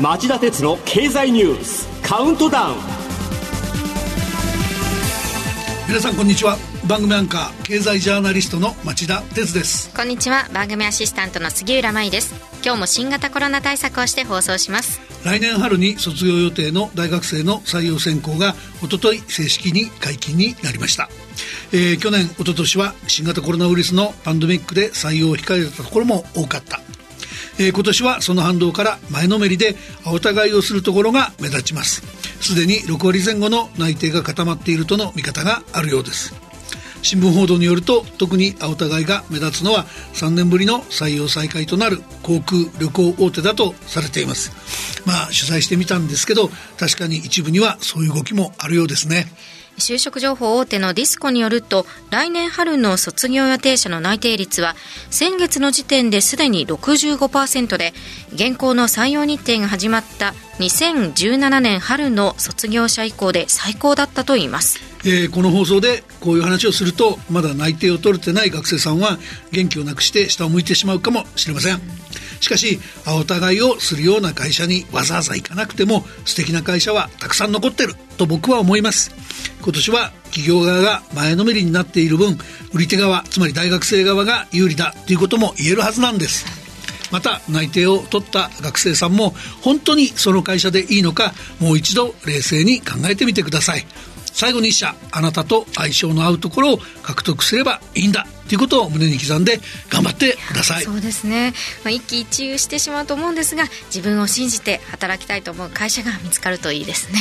町田鉄の経済ニュースカウントダウン。皆さんこんにちは。番組アンカー経済ジャーナリストの町田鉄です。こんにちは。番組アシスタントの杉浦舞です。今日も新型コロナ対策をして放送します来年春に卒業予定の大学生の採用選考がおととい正式に解禁になりました、えー、去年おととしは新型コロナウイルスのパンデミックで採用を控えたところも多かった。えー、今年はその反動から前のめりでお互いをするところが目立ちます。すでに6割前後の内定が固まっているとの見方があるようです。新聞報道によると特に青互いが目立つのは3年ぶりの採用再開となる航空旅行大手だとされていますまあ取材してみたんですけど確かに一部にはそういう動きもあるようですね就職情報大手のディスコによると来年春の卒業予定者の内定率は先月の時点ですでに65%で現行の採用日程が始まった2017年春の卒業者以降で最高だったといいます。えー、この放送でこういう話をするとまだ内定を取れてない学生さんは元気をなくして下を向いてしまうかもしれません。しかしお互いをするような会社にわざわざ行かなくても素敵な会社はたくさん残ってると僕は思います。今年は企業側が前のめりになっている分売り手側つまり大学生側が有利だということも言えるはずなんです。また内定を取った学生さんも本当にその会社でいいのかもう一度冷静に考えてみてください。最後に一社あなたと相性の合うところを獲得すればいいんだということを胸に刻んで頑張ってください。そうですね、まあ、一喜一憂してしまうと思うんですが自分を信じて働きたいと思う会社が見つかるといいですね。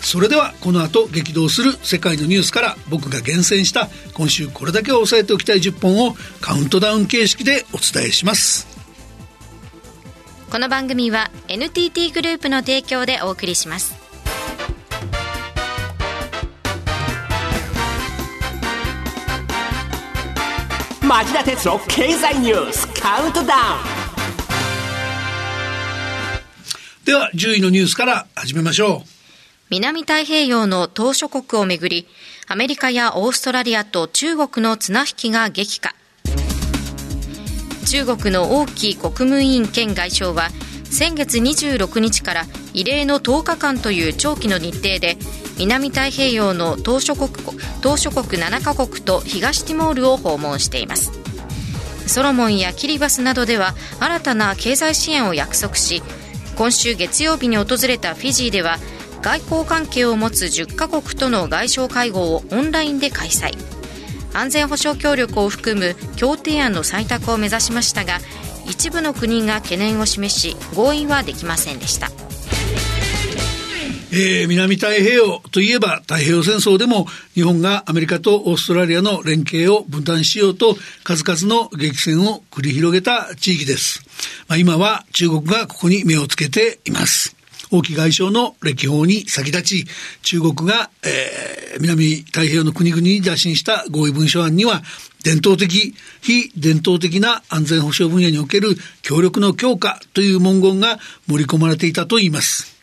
それではこの後激動する世界のニュースから僕が厳選した今週これだけを押さえておきたい10本をカウントダウン形式でお伝えします。この番組は NTT グループの提供でお送りします町田鉄の経済ニュースカウントダウンでは10位のニュースから始めましょう南太平洋の島諸国をめぐり、アメリカやオーストラリアと中国の綱引きが激化。中国の王毅国務委員兼外相は、先月26日から異例の10日間という長期の日程で、南太平洋の島諸国島諸国7カ国と東ティモールを訪問しています。ソロモンやキリバスなどでは新たな経済支援を約束し、今週月曜日に訪れたフィジーでは外交関係を持つ10カ国との外相会合をオンラインで開催安全保障協力を含む協定案の採択を目指しましたが一部の国が懸念を示し合意はできませんでしたえー、南太平洋といえば太平洋戦争でも日本がアメリカとオーストラリアの連携を分断しようと数々の激戦を繰り広げた地域です。まあ、今は中国がここに目をつけています。王毅外相の歴訪に先立ち、中国が、えー、南太平洋の国々に打診した合意文書案には、伝統的、非伝統的な安全保障分野における協力の強化という文言が盛り込まれていたといいます。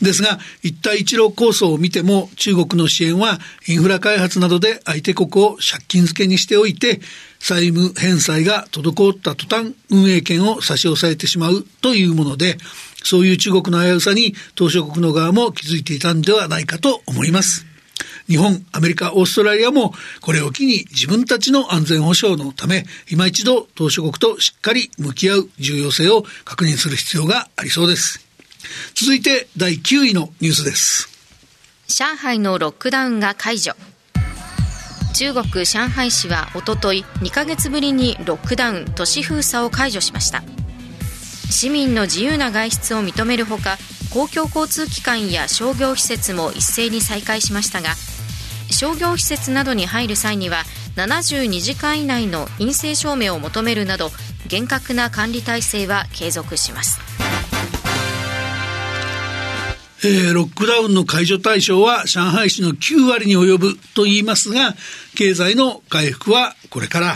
ですが、一帯一路構想を見ても、中国の支援はインフラ開発などで相手国を借金付けにしておいて、債務返済が滞った途端、運営権を差し押さえてしまうというもので、そういう中国の危うさに、当初国の側も気づいていたんではないかと思います。日本、アメリカ、オーストラリアもこれを機に自分たちの安全保障のため、今一度当初国としっかり向き合う重要性を確認する必要がありそうです。続いて第9位のニュースです。上海のロックダウンが解除。中国上海市はおととい2ヶ月ぶりにロックダウン都市封鎖を解除しました市民の自由な外出を認めるほか公共交通機関や商業施設も一斉に再開しましたが商業施設などに入る際には72時間以内の陰性証明を求めるなど厳格な管理体制は継続します。えー、ロックダウンの解除対象は上海市の9割に及ぶと言いますが、経済の回復はこれから、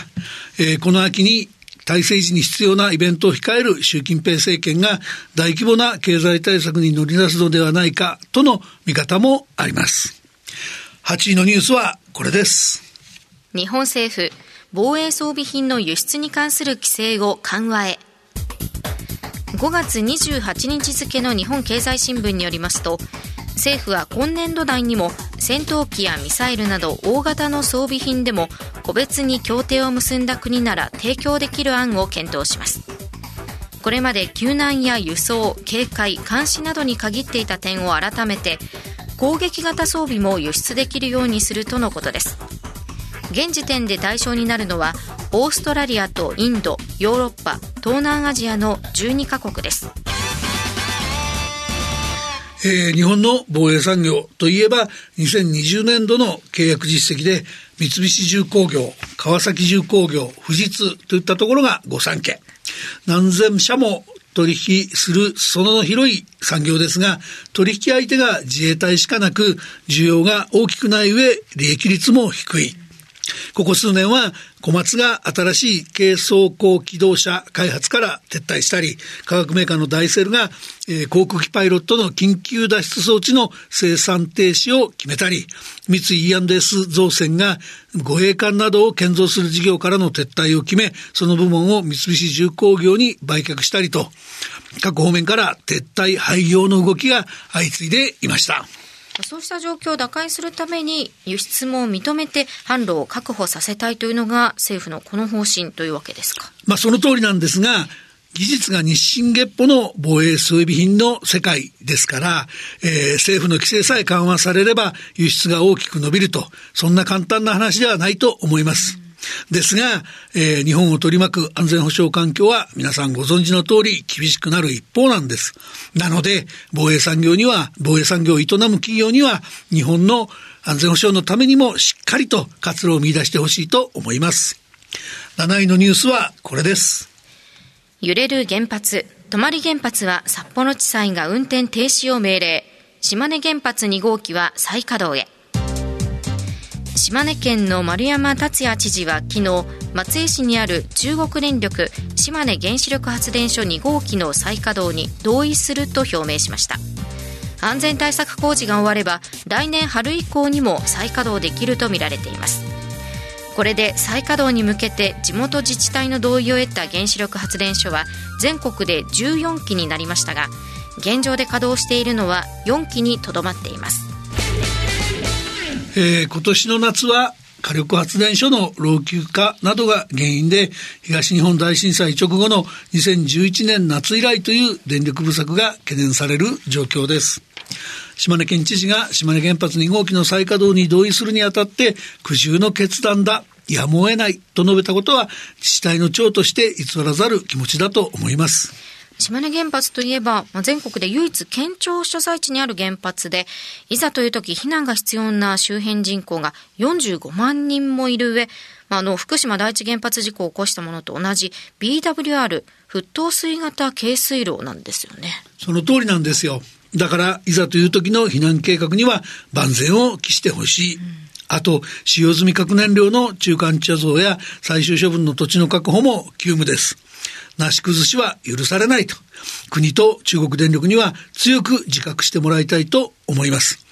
えー、この秋に体制時に必要なイベントを控える習近平政権が大規模な経済対策に乗り出すのではないかとの見方もあります。8位のニュースはこれです。日本政府、防衛装備品の輸出に関する規制を緩和へ。5月28日付の日本経済新聞によりますと、政府は今年度内にも戦闘機やミサイルなど大型の装備品でも個別に協定を結んだ国なら提供できる案を検討します。これまで救難や輸送警戒監視などに限っていた点を改めて攻撃型装備も輸出できるようにするとのことです。現時点で対象になるのはオーストラリアとインドヨーロッパ東南アジアの12カ国です。えー、日本の防衛産業といえば2020年度の契約実績で三菱重工業、川崎重工業、富士通といったところが御三家。何千社も取引するその広い産業ですが、取引相手が自衛隊しかなく、需要が大きくない上、利益率も低い。ここ数年は小松が新しい軽装甲機動車開発から撤退したり、化学メーカーのダイセルが、えー、航空機パイロットの緊急脱出装置の生産停止を決めたり、三井 E&S 造船が護衛艦などを建造する事業からの撤退を決め、その部門を三菱重工業に売却したりと、各方面から撤退廃業の動きが相次いでいました。そうした状況を打開するために輸出も認めて販路を確保させたいというのが政府のこの方針というわけですか。まあその通りなんですが、技術が日進月歩の防衛装備品の世界ですから、えー、政府の規制さえ緩和されれば輸出が大きく伸びると、そんな簡単な話ではないと思います。ですが、えー、日本を取り巻く安全保障環境は皆さんご存知の通り厳しくなる一方なんです。なので、防衛産業には、防衛産業を営む企業には、日本の安全保障のためにもしっかりと活路を見出してほしいと思います。7位のニュースはこれです。揺れる原発、泊原発は札幌地裁が運転停止を命令。島根原発2号機は再稼働へ。島根県の丸山達也知事は昨日松江市にある中国電力島根原子力発電所2号機の再稼働に同意すると表明しました。安全対策工事が終われば来年春以降にも再稼働できるとみられています。これで再稼働に向けて地元自治体の同意を得た原子力発電所は全国で14基になりましたが現状で稼働しているのは4基にとどまっています。えー、今年の夏は火力発電所の老朽化などが原因で東日本大震災直後の2011年夏以来という電力不足が懸念される状況です。島根県知事が島根原発2号機の再稼働に同意するにあたって苦渋の決断だ。やむを得ないと述べたことは自治体の長として偽らざる気持ちだと思います。島根原発といえば、まあ、全国で唯一県庁所在地にある原発で、いざという時避難が必要な周辺人口が45万人もいる上、まあ、あの、福島第一原発事故を起こしたものと同じ BWR、沸騰水型軽水炉なんですよね。その通りなんですよ。だから、いざという時の避難計画には万全を期してほしい。うんあと、使用済み核燃料の中間貯蔵や最終処分の土地の確保も急務です。なし崩しは許されないと、国と中国電力には強く自覚してもらいたいと思います。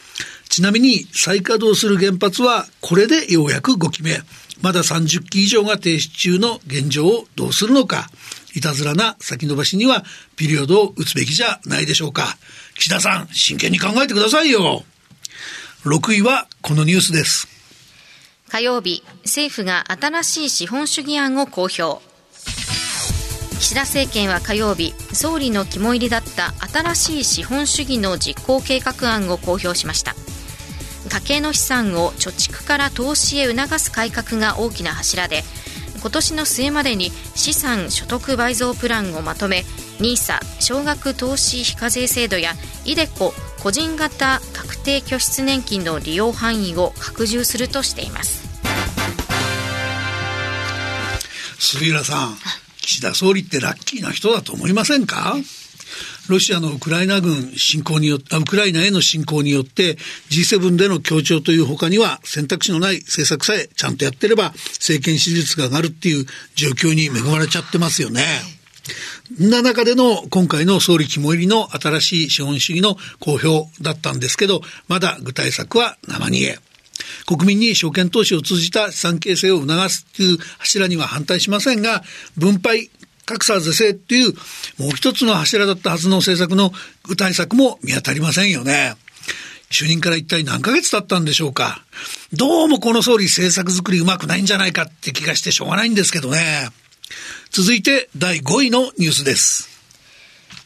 ちなみに再稼働する原発はこれでようやく5期目。まだ30基以上が停止中の現状をどうするのか。いたずらな先延ばしにはピリオドを打つべきじゃないでしょうか。岸田さん、真剣に考えてくださいよ。6位はこのニュースです。火曜日、政府が新しい資本主義案を公表。岸田政権は火曜日総理の肝入りだった新しい資本主義の実行計画案を公表しました。家計の資産を貯蓄から投資へ促す改革が大きな柱で今年の末までに資産所得倍増プランをまとめ NISA 少額投資非課税制度や iDeCo 個人型確定拠出年金の利用範囲を拡充するとしています。杉浦さん岸田総理ってラッキーな人だと思いませんか？ロシアのウクライナ軍侵攻によって、ウクライナへの侵攻によって G7 での協調という他には選択肢のない政策さえちゃんとやってれば政権支持率が上がるっていう状況に恵まれちゃってますよね。な中での今回の総理肝入りの新しい資本主義の公表だったんですけど、まだ具体策は生煮え。国民に証券投資を通じた資産形成を促すという柱には反対しませんが、分配、格差是正っていうもう一つの柱だったはずの政策の具体策も見当たりませんよね。就任から一体何ヶ月経ったんでしょうか。どうもこの総理政策作りうまくないんじゃないかって気がしてしょうがないんですけどね。続いて第5位のニュースです。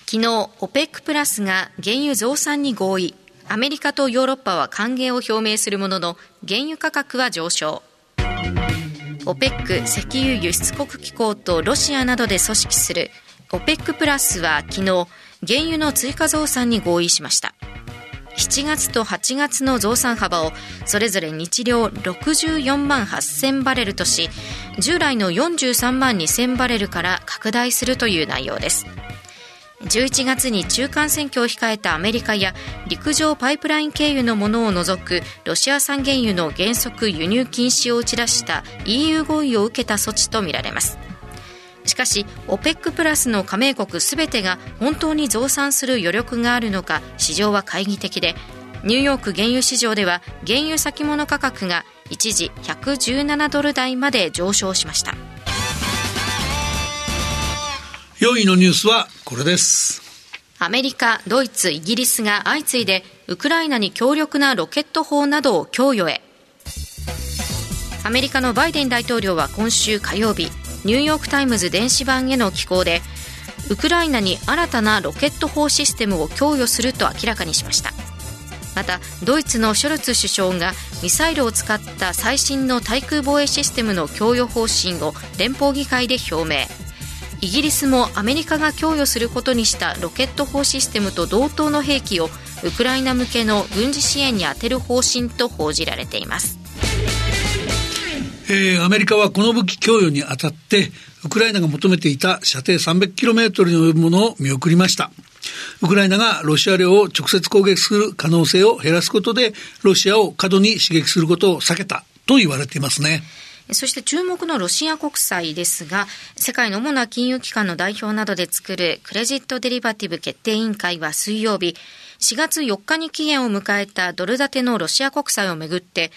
昨日、OPEC プラスが原油増産に合意。アメリカとヨーロッパは歓迎を表明するものの、原油価格は上昇。OPEC 石油輸出国機構とロシアなどで組織する OPEC プラスは昨日、原油の追加増産に合意しました。7月と8月の増産幅をそれぞれ日量64万8000バレルとし従来の43万2000バレルから拡大するという内容です11月に中間選挙を控えたアメリカや陸上パイプライン経由のものを除くロシア産原油の原則輸入禁止を打ち出した EU 合意を受けた措置とみられます。しかし OPEC プラスの加盟国すべてが本当に増産する余力があるのか市場は懐疑的でニューヨーク原油市場では原油先物価格が一時117ドル台まで上昇しました。4位のニュースはこれです。アメリカ、ドイツ、イギリスが相次いでウクライナに強力なロケット砲などを供与へ。アメリカのバイデン大統領は今週火曜日ニューヨーク・タイムズ電子版への寄稿でウクライナに新たなロケット砲システムを供与すると明らかにしました。またドイツのショルツ首相がミサイルを使った最新の対空防衛システムの供与方針を連邦議会で表明。イギリスもアメリカが供与することにしたロケット砲システムと同等の兵器をウクライナ向けの軍事支援に充てる方針と報じられていますえー、アメリカはこの武器供与にあたって、ウクライナが求めていた射程 300km に及ぶものを見送りました。ウクライナがロシア領を直接攻撃する可能性を減らすことで、ロシアを過度に刺激することを避けたと言われていますね。そして注目のロシア国債ですが、世界の主な金融機関の代表などで作るクレジットデリバティブ決定委員会は水曜日、4月4日に期限を迎えたドル建てのロシア国債をめぐって、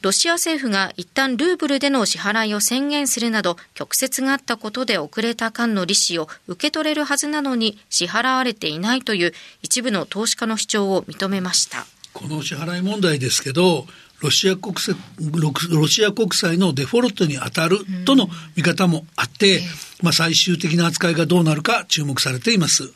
ロシア政府が一旦ルーブルでの支払いを宣言するなど曲折があったことで遅れた間の利子を受け取れるはずなのに支払われていないという一部の投資家の主張を認めました。この支払い問題ですけどロシア国債ロシア国債のデフォルトに当たるとの見方もあって、うん、まあ、最終的な扱いがどうなるか注目されています。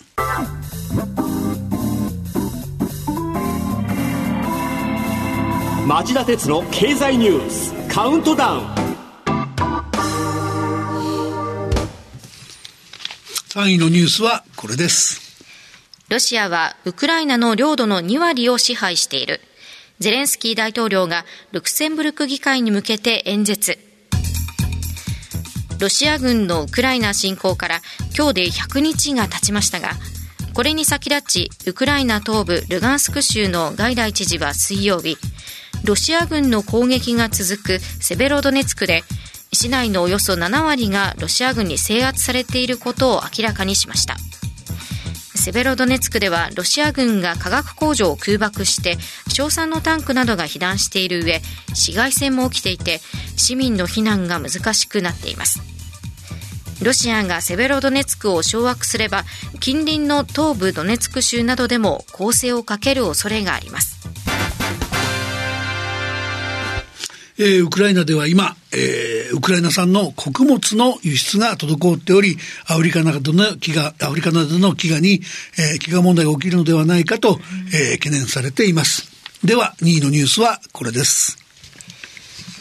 町田鉄の経済ニュースカウントダウン。3位のニュースはこれです。ロシアはウクライナの領土の2割を支配しているゼレンスキー大統領がルクセンブルク議会に向けて演説。ロシア軍のウクライナ侵攻から今日で100日が経ちましたがこれに先立ちウクライナ東部ルガンスク州のガイダイ知事は水曜日ロシア軍の攻撃が続くセベロドネツクで市内のおよそ7割がロシア軍に制圧されていることを明らかにしました。セベロドネツクではロシア軍が化学工場を空爆して硝酸のタンクなどが被弾している上市街戦も起きていて市民の避難が難しくなっています。ロシアがセベロドネツクを掌握すれば近隣の東部ドネツク州などでも攻勢をかける恐れがあります。えー、ウクライナでは今、えー、ウクライナ産の穀物の輸出が滞っており、アフリカなどの飢餓、アフリカなどの飢餓に、えー、飢餓問題が起きるのではないかと、えー、懸念されています。では、2位のニュースはこれです。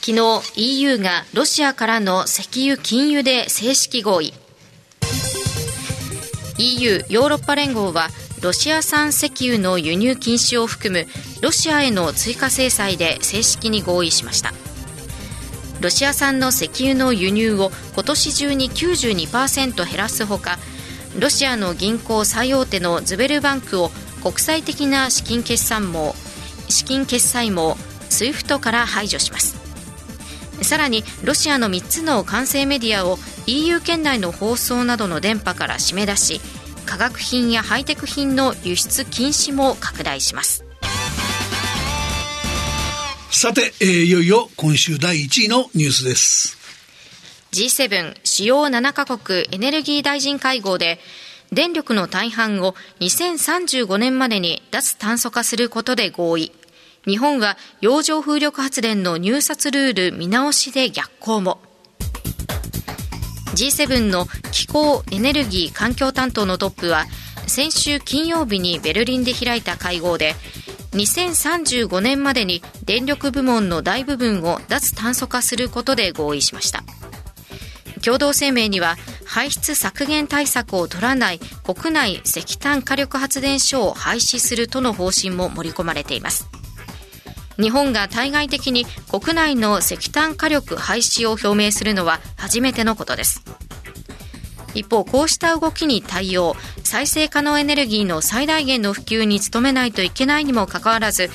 昨日 EU がロシアからの石油禁輸で正式合意 EU ヨーロッパ連合はロシア産石油の輸入禁止を含むロシアへの追加制裁で正式に合意しました。ロシア産の石油の輸入を今年中に92%減らすほかロシアの銀行最大手のズベルバンクを国際的な資金決算網資金決済網 SWIFT から排除します。さらにロシアの3つの管制メディアを EU 圏内の放送などの電波から締め出し化学品やハイテク品の輸出禁止も拡大しますさて、えー、いよいよ今週第1位のニュースです。G7 主要7カ国エネルギー大臣会合で電力の大半を2035年までに脱炭素化することで合意。日本は洋上風力発電の入札ルール見直しで逆行も。G7 の気候・エネルギー・環境担当のトップは先週金曜日にベルリンで開いた会合で2035年までに電力部門の大部分を脱炭素化することで合意しました。共同声明には排出削減対策を取らない国内石炭火力発電所を廃止するとの方針も盛り込まれています。日本が対外的に国内の石炭火力廃止を表明するのは初めてのことです。一方こうした動きに対応再生可能エネルギーの最大限の普及に努めないといけないにもかかわらず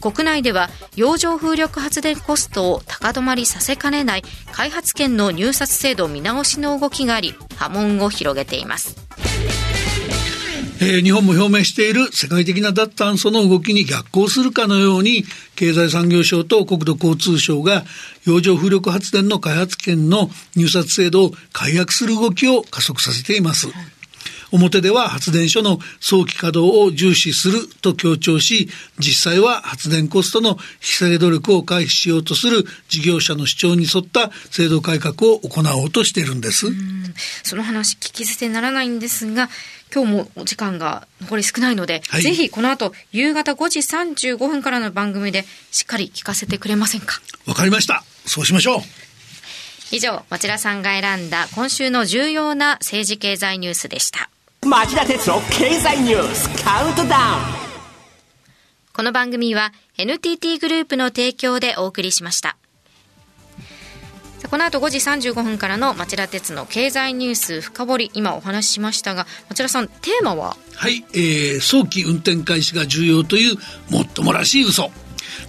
国内では洋上風力発電コストを高止まりさせかねない開発権の入札制度見直しの動きがあり波紋を広げています。えー、日本も表明している世界的な脱炭素の動きに逆行するかのように、経済産業省と国土交通省が洋上風力発電の開発権の入札制度を解約する動きを加速させています。表では発電所の早期稼働を重視すると強調し、実際は発電コストの引き下げ努力を回避しようとする事業者の主張に沿った制度改革を行おうとしているんです。その話聞き捨てならないんですが、今日もお時間が残り少ないので、はい、ぜひこの後夕方5時35分からの番組でしっかり聞かせてくれませんか？わかりました。そうしましょう。以上、町田さんが選んだ今週の重要な政治経済ニュースでした。町田鉄の経済ニュースカウントダウン。この番組は NTT グループの提供でお送りしました。この後5時35分からの町田鉄の経済ニュース深掘り今お話ししましたが町田さんテーマは？はい、えー、早期運転開始が重要というもっともらしい嘘。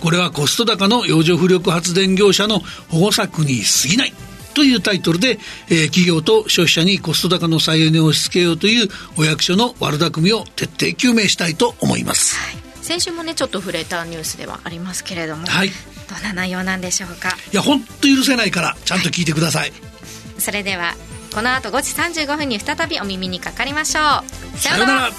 これはコスト高の洋上風力発電業者の保護策に過ぎないというタイトルで、えー、企業と消費者にコスト高の再エネを押し付けようというお役所の悪巧みを徹底究明したいと思います、はい、先週もねちょっと触れたニュースではありますけれども、はい、どんな内容なんでしょうか？いや本当許せないからちゃんと聞いてください、はい、それではこの後5時35分に再びお耳にかかりましょう。さようなら